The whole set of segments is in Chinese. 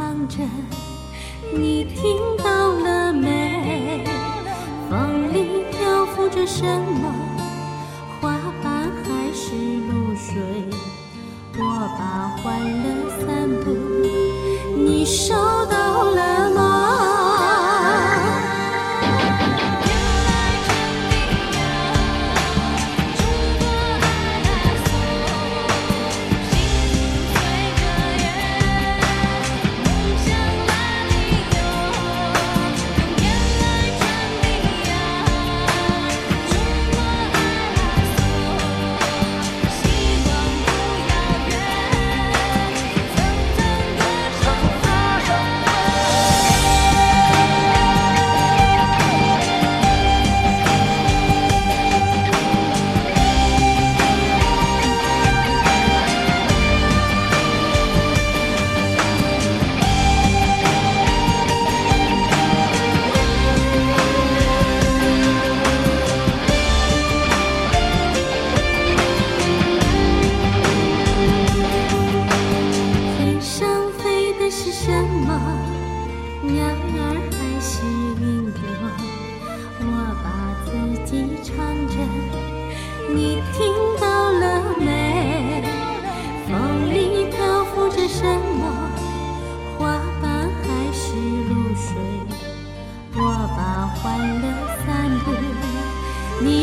唱着，你听到了没？风里飘浮着什么？花瓣还是露水？我把欢乐。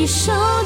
我把欢乐散布，你收到